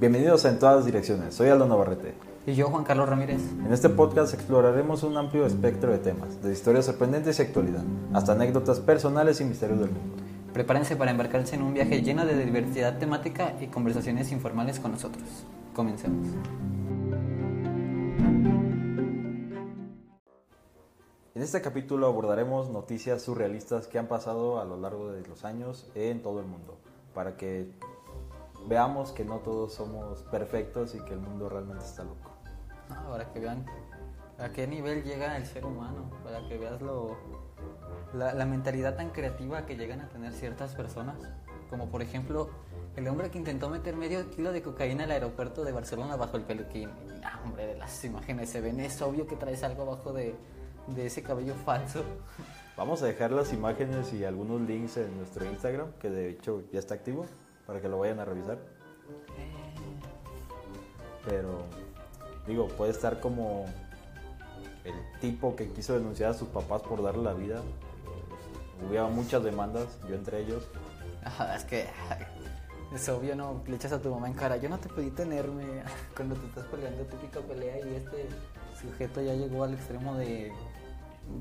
Bienvenidos a En todas direcciones, soy Aldo Navarrete. Y yo, Juan Carlos Ramírez. En este podcast exploraremos un amplio espectro de temas, de historias sorprendentes y actualidad, hasta anécdotas personales y misterios del mundo. Prepárense para embarcarse en un viaje lleno de diversidad temática y conversaciones informales con nosotros. Comencemos. En este capítulo abordaremos noticias surrealistas que han pasado a lo largo de los años en todo el mundo, para que veamos que no todos somos perfectos y que el mundo realmente está loco. Ah, para que vean a qué nivel llega el ser humano, para que veas lo, la, la mentalidad tan creativa que llegan a tener ciertas personas, como por ejemplo el hombre que intentó meter medio kilo de cocaína al aeropuerto de Barcelona bajo el peluquín. Ah, hombre, de las imágenes se ven, es obvio que traes algo abajo de, de ese cabello falso. Vamos a dejar las imágenes y algunos links en nuestro Instagram, que de hecho ya está activo, para que lo vayan a revisar. Pero, digo, puede estar como el tipo que quiso denunciar a sus papás por darle la vida. Hubo muchas demandas, yo entre ellos. Es que es obvio, ¿no? Le echas a tu mamá en cara, yo no te pedí tenerme cuando te estás peleando típica pelea y este sujeto ya llegó al extremo de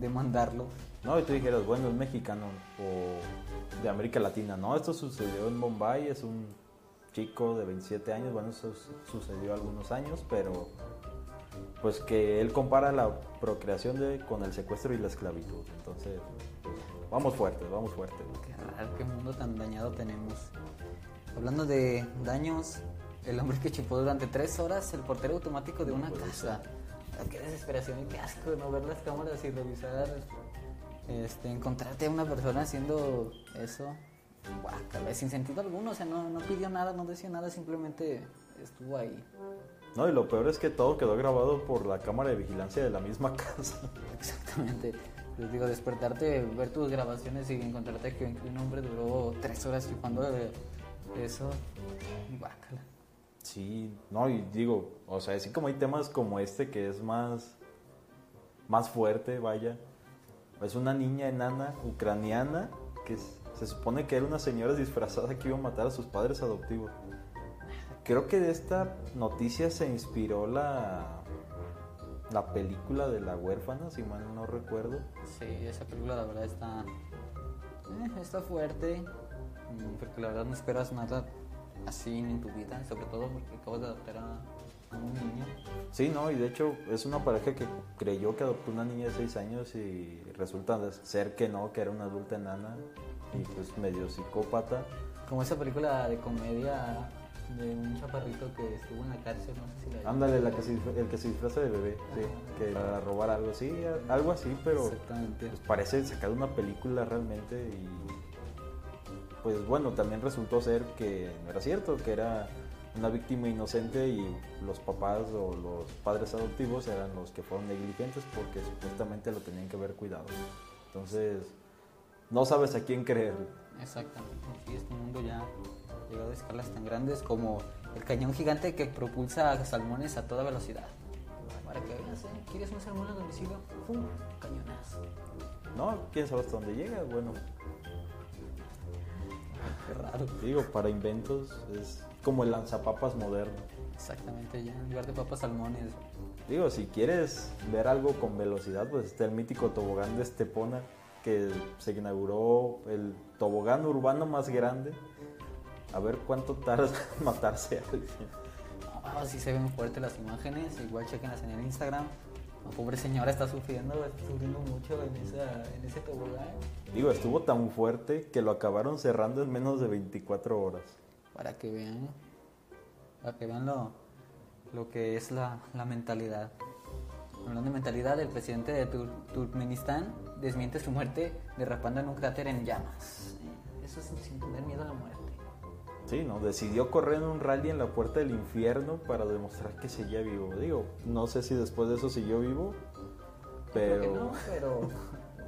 demandarlo. No, y tú dijeras, bueno, es mexicano o de América Latina. No, esto sucedió en Bombay, es un chico de 27 años, bueno, eso su- sucedió algunos años, pero pues que él compara la procreación de, con el secuestro y la esclavitud. Entonces, vamos fuerte, vamos fuerte. Qué raro, qué mundo tan dañado tenemos. Hablando de daños, el hombre que chupó durante tres horas el portero automático de una casa. Qué desesperación y qué asco no ver las cámaras y revisar, este, encontrarte a una persona haciendo eso. Guácala, sin sentido alguno, o sea, no, no pidió nada, no decía nada, simplemente estuvo ahí. No, y lo peor es que todo quedó grabado por la cámara de vigilancia de la misma casa. Exactamente. Les digo, despertarte, ver tus grabaciones y encontrarte que un hombre duró tres horas chupando eso. Guácala. Sí, no, y digo, o sea, así como hay temas como este que es más, más fuerte, vaya. Es una niña enana ucraniana que se supone que era una señora disfrazada que iba a matar a sus padres adoptivos. Creo que de esta noticia se inspiró la, la película de la huérfana, si mal no recuerdo. Sí, esa película la verdad está, eh, está fuerte, mm, porque la verdad no esperas nada así en tu vida, sobre todo porque acabas de adoptar a, un niño. Sí, no, y de hecho es una pareja que creyó que adoptó una niña de 6 años y resulta ser que no, que era una adulta enana y pues medio psicópata. Como esa película de comedia de un chaparrito que estuvo en la cárcel, no sé si la Ándale, la que se, el que se disfraza de bebé, sí, que para robar algo así, algo así, pero Exactamente. pues parece sacado una película realmente y pues bueno, también resultó ser que no era cierto, que era una víctima inocente y los papás o los padres adoptivos eran los que fueron negligentes porque supuestamente lo tenían que haber cuidado. Entonces, no sabes a quién creer. Exactamente. Sí, este mundo ya ha llegado a escalas tan grandes como el cañón gigante que propulsa a salmones a toda velocidad. Para que veas, ¿eh? ¿quieres un salmón a domicilio? ¡Pum! Cañonazo. No, quién sabe hasta dónde llega. Bueno, Qué raro. digo, para inventos es como el lanzapapas moderno. Exactamente, ya en lugar de papas salmones. Digo, si quieres ver algo con velocidad, pues está el mítico tobogán de Estepona, que se inauguró el tobogán urbano más grande. A ver cuánto tarda en matarse a alguien. No, sí se ven fuertes las imágenes, igual chequenlas en el Instagram. La pobre señora está sufriendo, está sufriendo mucho en, esa, en ese tobogán. Digo, estuvo tan fuerte que lo acabaron cerrando en menos de 24 horas. Para que vean, para que vean lo, lo que es la, la mentalidad. Hablando de mentalidad, el presidente de Tur- Turkmenistán desmiente su muerte derrapando en un cráter en llamas. Eh, Eso es sin tener miedo a la muerte. Sí, ¿no? Decidió correr en un rally en la puerta del infierno para demostrar que seguía vivo. Digo, no sé si después de eso siguió vivo, Creo que pero... no, pero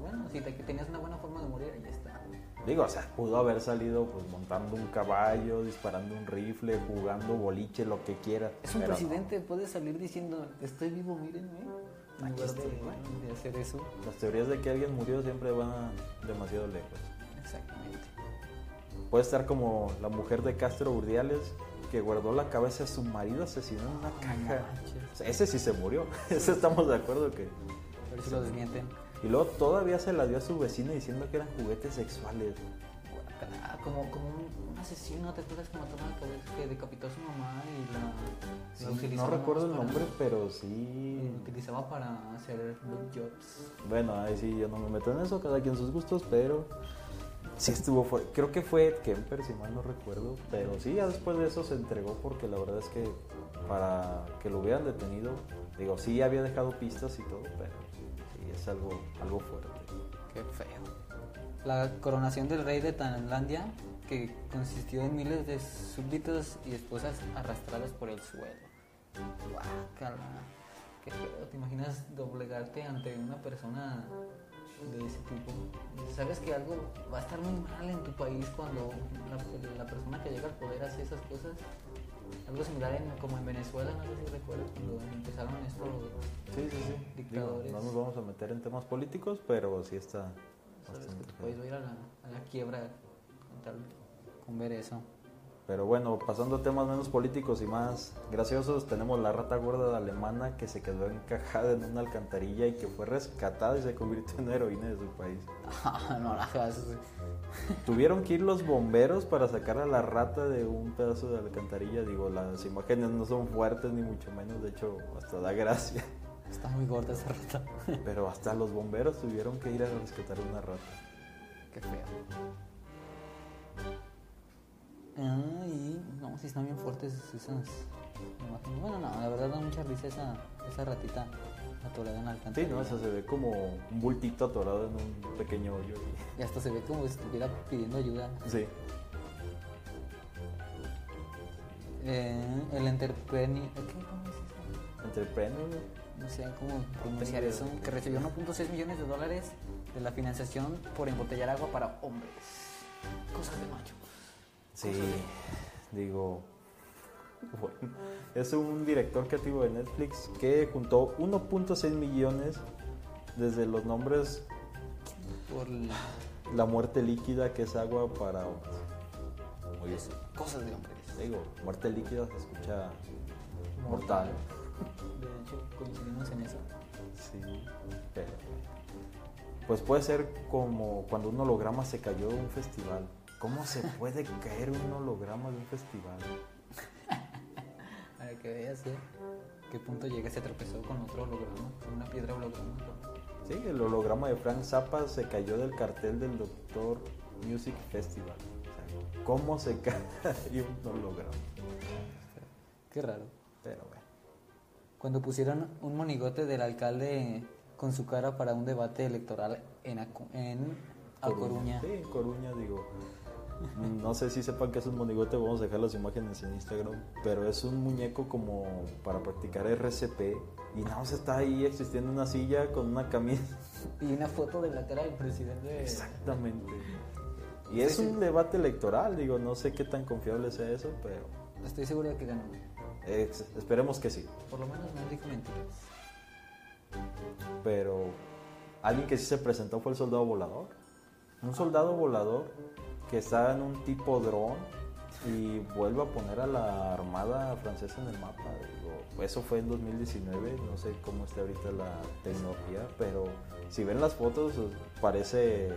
bueno, si te- tenías una buena forma de morir, ahí está. Digo, o sea, pudo haber salido pues montando un caballo, disparando un rifle, jugando boliche, lo que quiera. Es un pero no. presidente, puede salir diciendo, estoy vivo, mírenme. En Aquí de, estoy, bueno. de hacer eso. Las teorías de que alguien murió siempre van demasiado lejos. Exactamente. Puede estar como la mujer de Castro Urdiales, que guardó la cabeza de su marido asesinado en una caja. manches. O sea, ese sí se murió. Ese estamos de acuerdo que. A ver si lo desmienten. Y luego todavía se la dio a su vecino diciendo que eran juguetes sexuales. Como, como un, un asesino, ¿te acuerdas como toma la cabeza que decapitó a su mamá y la, la Sí, utilizó no recuerdo el para- nombre, pero sí. utilizaba para hacer blowjobs. Bueno, ahí sí yo no me meto en eso, cada quien sus gustos, pero sí estuvo fuerte. Creo que fue Kemper, si mal no recuerdo, pero sí, ya después de eso se entregó porque la verdad es que para que lo hubieran detenido, digo, sí había dejado pistas y todo, pero sí es algo, algo fuerte. Qué feo. La coronación del rey de Tailandia, que consistió en miles de súbditos y esposas arrastradas por el suelo. Guácala. Qué feo. ¿Te imaginas doblegarte ante una persona de ese tipo? Sabes que algo va a estar muy mal en tu país cuando la, la persona que llega al poder hace esas cosas. Algo similar en- como en Venezuela, no sé si recuerdas cuando empezaron estos Sí, sí, sí. Digo, Dictadores. no nos vamos a meter en temas políticos, pero sí está Sabes que tu país va a ir a la, a la quiebra tal, con ver eso. Pero bueno, pasando a temas menos políticos y más graciosos, tenemos la rata gorda alemana que se quedó encajada en una alcantarilla y que fue rescatada y se convirtió en heroína de su país. no la hagas. Tuvieron que ir los bomberos para sacar a la rata de un pedazo de alcantarilla. Digo, las imágenes no son fuertes ni mucho menos, de hecho, hasta da gracia. Está muy gorda esa rata. Pero hasta los bomberos tuvieron que ir a rescatar una rata. Qué feo. Ah, y no, si están bien fuertes esas imágenes. Bueno, no, la verdad da mucha risa esa, esa ratita atorada en la Sí, alcantarilla. ¿no? O sea, se ve como un bultito atorado en un pequeño hoyo. Y hasta se ve como si estuviera pidiendo ayuda. Sí. Eh, el entrepreneur... ¿Qué? ¿Cómo es eso? Entrepreneur. no sé cómo pronunciar eso, que recibió 1.6 millones de dólares de la financiación por embotellar agua para hombres. Cosas de macho. Sí, digo, bueno, es un director creativo de Netflix que juntó 1.6 millones desde los nombres Por la- muerte líquida, que es agua para hombres. Muy bien. cosas de hombres. Digo, muerte líquida se escucha mortal. De hecho, coincidimos en eso. Sí, pero... Pues puede ser como cuando un holograma se cayó de un festival. ¿Cómo se puede caer un holograma de un festival? Para que veas ¿eh? qué punto llega, se tropezó con otro holograma, con una piedra holograma. Sí, el holograma de Frank Zappa se cayó del cartel del Doctor Music Festival. O sea, ¿Cómo se cae un holograma? Qué raro. Pero bueno. Cuando pusieron un monigote del alcalde con su cara para un debate electoral en, Acu- en A Coruña. Sí, en Coruña, digo. No sé si sepan que es un monigote, vamos a dejar las imágenes en Instagram, pero es un muñeco como para practicar RCP y nada más está ahí existiendo una silla con una camisa. Y una foto de la cara del presidente. Exactamente. Y es un debate electoral, digo, no sé qué tan confiable sea eso, pero Estoy seguro de que ganó. esperemos que sí. Por lo menos no dijo mentiras. Pero alguien que sí se presentó fue el soldado volador. Un soldado volador que está en un tipo dron y vuelve a poner a la armada francesa en el mapa. Digo, eso fue en 2019, no sé cómo está ahorita la tecnología, pero si ven las fotos parece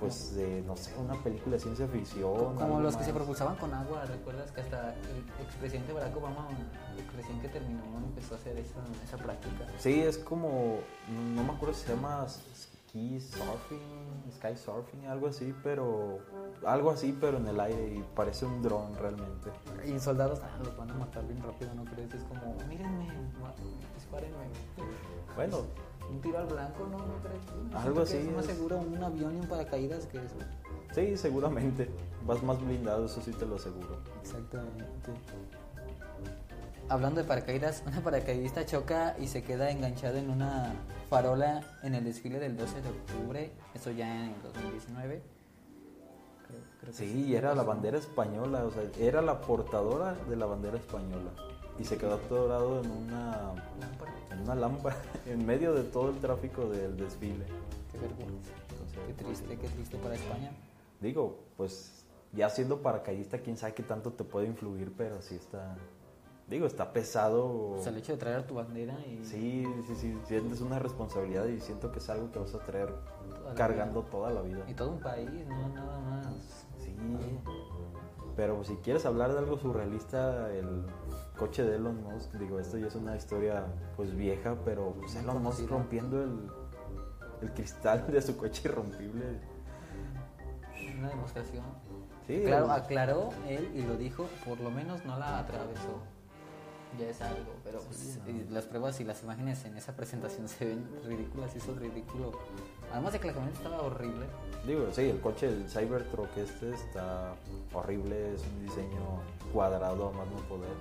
pues de, no sé, una película de ciencia ficción. Como los que se más. propulsaban con agua, ¿recuerdas que hasta el expresidente Barack Obama, recién que terminó, empezó a hacer esa, esa práctica? Sí, es como, no me acuerdo si se llama ski surfing, sky surfing, algo así, pero algo así, pero en el aire y parece un dron realmente. Y soldados ah, los van a matar bien rápido, ¿no crees? Es como, mírenme, ma- dispárenme. Bueno, Un tiro al blanco, ¿no? ¿No crees? Algo que así Es más es. seguro un avión y un paracaídas que eso. sí, seguramente vas más blindado, eso sí te lo aseguro. Exactamente. Hablando de paracaídas, una paracaidista choca y se queda enganchada en una farola en el desfile del 12 de octubre, eso ya en el 2019. Creo, creo que Sí, y era la bandera española, o sea, era la portadora de la bandera española y se quedó atorado en una, Lámpara. en una lámpara en medio de todo el tráfico del desfile. Qué vergüenza. Entonces, Qué triste, qué triste para España. Digo, pues ya siendo paracaidista, quién sabe qué tanto te puede influir, pero sí está, digo, está pesado. O sea, el hecho de traer tu bandera y... Sí, sí, sí, sientes una responsabilidad y siento que es algo que vas a traer cargando toda la vida. Y todo un país, no nada más. Sí. Pero si quieres hablar de algo surrealista, el coche de Elon Musk, digo, esto ya es una historia pues vieja, pero pues, Elon Musk rompiendo el, el cristal de su coche irrompible. Una demostración. Sí, claro, aclaró él y lo dijo, por lo menos no la atravesó. Ya es algo, pero pues, las pruebas y las imágenes en esa presentación se ven ridículas, hizo ridículo. Además de que la camioneta estaba horrible. Digo, sí, el coche, el Cybertruck este está horrible, es un diseño cuadrado a más no poder.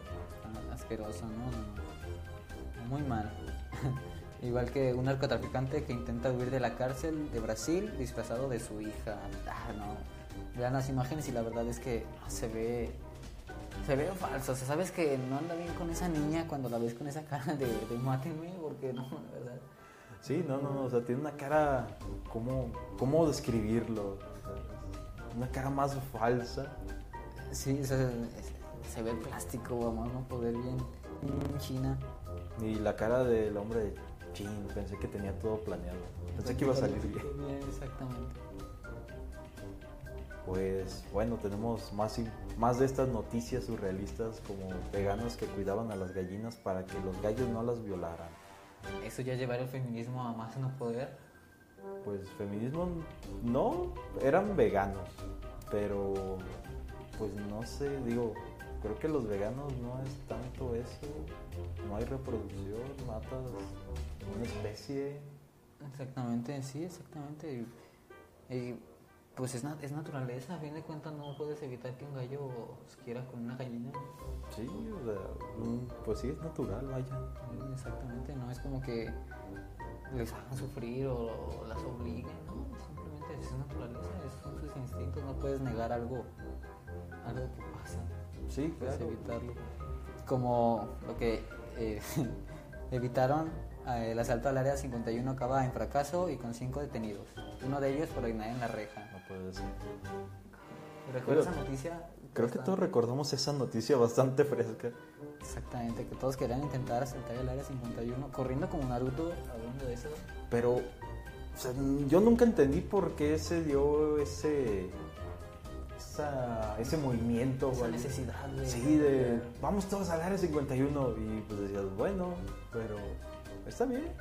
Ah, asqueroso, ¿no? Muy mal. Igual que un narcotraficante que intenta huir de la cárcel de Brasil disfrazado de su hija. Ah, no. Vean las imágenes y la verdad es que se ve. Se ve falso. O sea, sabes que no anda bien con esa niña cuando la ves con esa cara de, de mátenme, porque no, la verdad. Sí, no, no, o sea, tiene una cara. ¿Cómo, cómo describirlo? una cara más falsa. Sí, se, se ve el plástico, vamos a no poder bien. En China. Y la cara del hombre de pensé que tenía todo planeado. Pensé que iba a salir bien. Exactamente. Pues bueno, tenemos más, más de estas noticias surrealistas como veganos que cuidaban a las gallinas para que los gallos no las violaran. ¿Eso ya llevar el feminismo a más no poder? Pues feminismo no, eran veganos, pero pues no sé, digo, creo que los veganos no es tanto eso, no hay reproducción, matas una especie. Exactamente, sí, exactamente. Y, pues es, es, naturaleza, a fin de cuentas no puedes evitar que un gallo se quiera con una gallina. Sí, o sea, pues sí, es natural, vaya. Exactamente, no es como que les hagan sufrir o, las obliguen, ¿no? Simplemente es naturaleza, son sus instintos, no puedes negar algo, algo que pasa. Sí, puedes evitarlo. Como lo que eh, evitaron el asalto al área 51 acaba en fracaso y con cinco detenidos. Uno de ellos por en la reja. Puede ser. ¿Recuerdas esa noticia? Creo que todos recordamos esa noticia bastante fresca. Exactamente, que todos querían intentar asaltar el área 51, corriendo como Naruto, hablando de eso. Pero, o sea, yo nunca entendí por qué se dio ese ese movimiento, esa necesidad, Sí, de vamos todos al área 51 y pues decías, bueno, pero Está bien.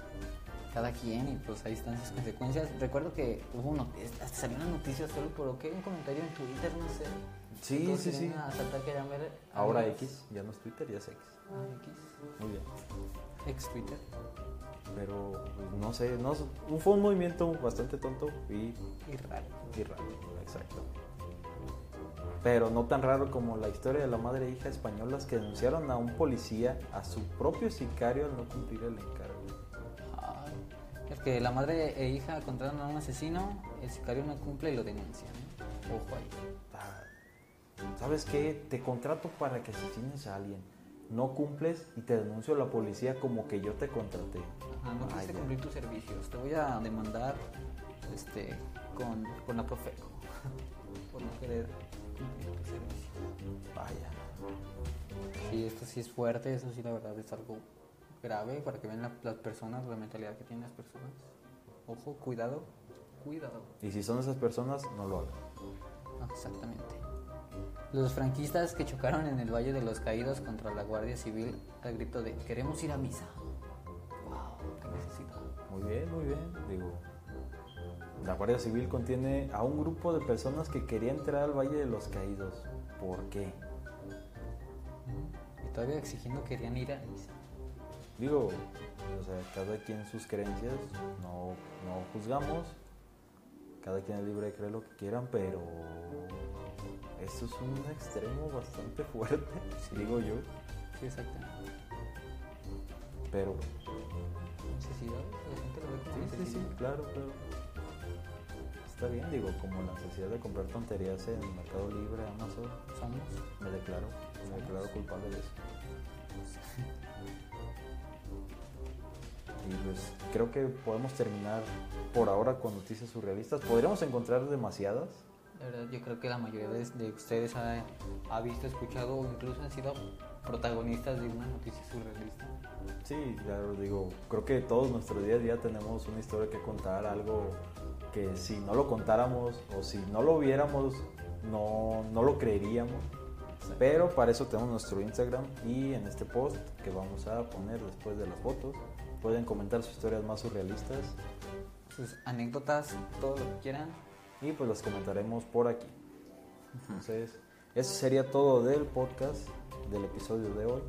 Cada quien y pues ahí están sus consecuencias. Recuerdo que hubo una, hasta salió una noticia solo por qué un comentario en Twitter, no sé. Sí, sí, sí. ver Ahora X, ya no es Twitter, ya es X. Ah, X. Muy bien. Ex Twitter. Pero pues, no sé, no, fue un movimiento bastante tonto y, y raro. Y raro, exacto. Pero no tan raro como la historia de la madre e hija españolas que denunciaron a un policía, a su propio sicario, al no cumplir el encargo. Que la madre e hija contratan a un asesino, el sicario no cumple y lo denuncia. Ojo ahí. Ah, ¿Sabes qué? Te contrato para que asesines a alguien. No cumples y te denuncio a la policía como que yo te contraté. no quisiste cumplir tus servicios. Te voy a demandar este, con, con la Profeco por no querer cumplir tu servicio. Vaya. Sí, esto sí es fuerte, eso sí la verdad es algo grave para que vean las personas, la mentalidad que tienen las personas. Ojo, cuidado, cuidado. Y si son esas personas, no lo hagan. Exactamente. Los franquistas que chocaron en el Valle de los Caídos contra la Guardia Civil al grito de queremos ir a misa. Wow, qué necesidad. Muy bien, muy bien. Digo, la Guardia Civil contiene a un grupo de personas que querían entrar al Valle de los Caídos. ¿Por qué? Y todavía exigiendo querían ir a misa. Digo, o sea, cada quien sus creencias, no, no juzgamos, cada quien es libre de creer lo que quieran, pero esto es un extremo bastante fuerte, digo yo. Sí, exactamente. Pero. Necesidad, la gente lo ve como sí, sí, sí, claro, claro. Está bien, digo, como la necesidad de comprar tonterías en Mercado Libre, Amazon. Somos. Me declaro, me declaro culpable de eso. Pues creo que podemos terminar por ahora con noticias surrealistas. Podríamos encontrar demasiadas. La verdad, yo creo que la mayoría de, de ustedes ha, ha visto, escuchado o incluso han sido protagonistas de una noticia surrealista. Sí, claro, digo, creo que todos nuestro día a día tenemos una historia que contar, algo que si no lo contáramos o si no lo viéramos, no, no lo creeríamos. Pero para eso tenemos nuestro Instagram y en este post que vamos a poner después de las fotos pueden comentar sus historias más surrealistas Sus anécdotas, todo lo que quieran. y pues las comentaremos por aquí. Entonces, eso sería todo del podcast, del episodio de hoy.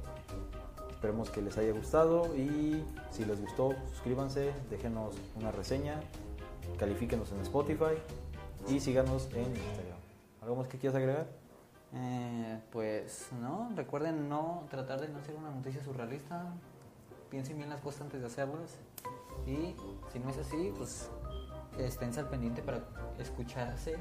Esperemos que les haya gustado y si les gustó, suscríbanse, déjenos una reseña, califíquenos en Spotify y síganos en Instagram. ¿Algo más que quieras agregar? Eh, pues no, recuerden no tratar de no hacer una noticia surrealista. Piensen bien las cosas antes de hacerlas. Y si no es así, pues estén al pendiente para escucharse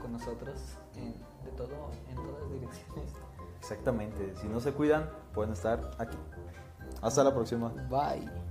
con nosotros en, de todo, en todas direcciones. Exactamente, si no se cuidan, pueden estar aquí. Hasta la próxima. Bye.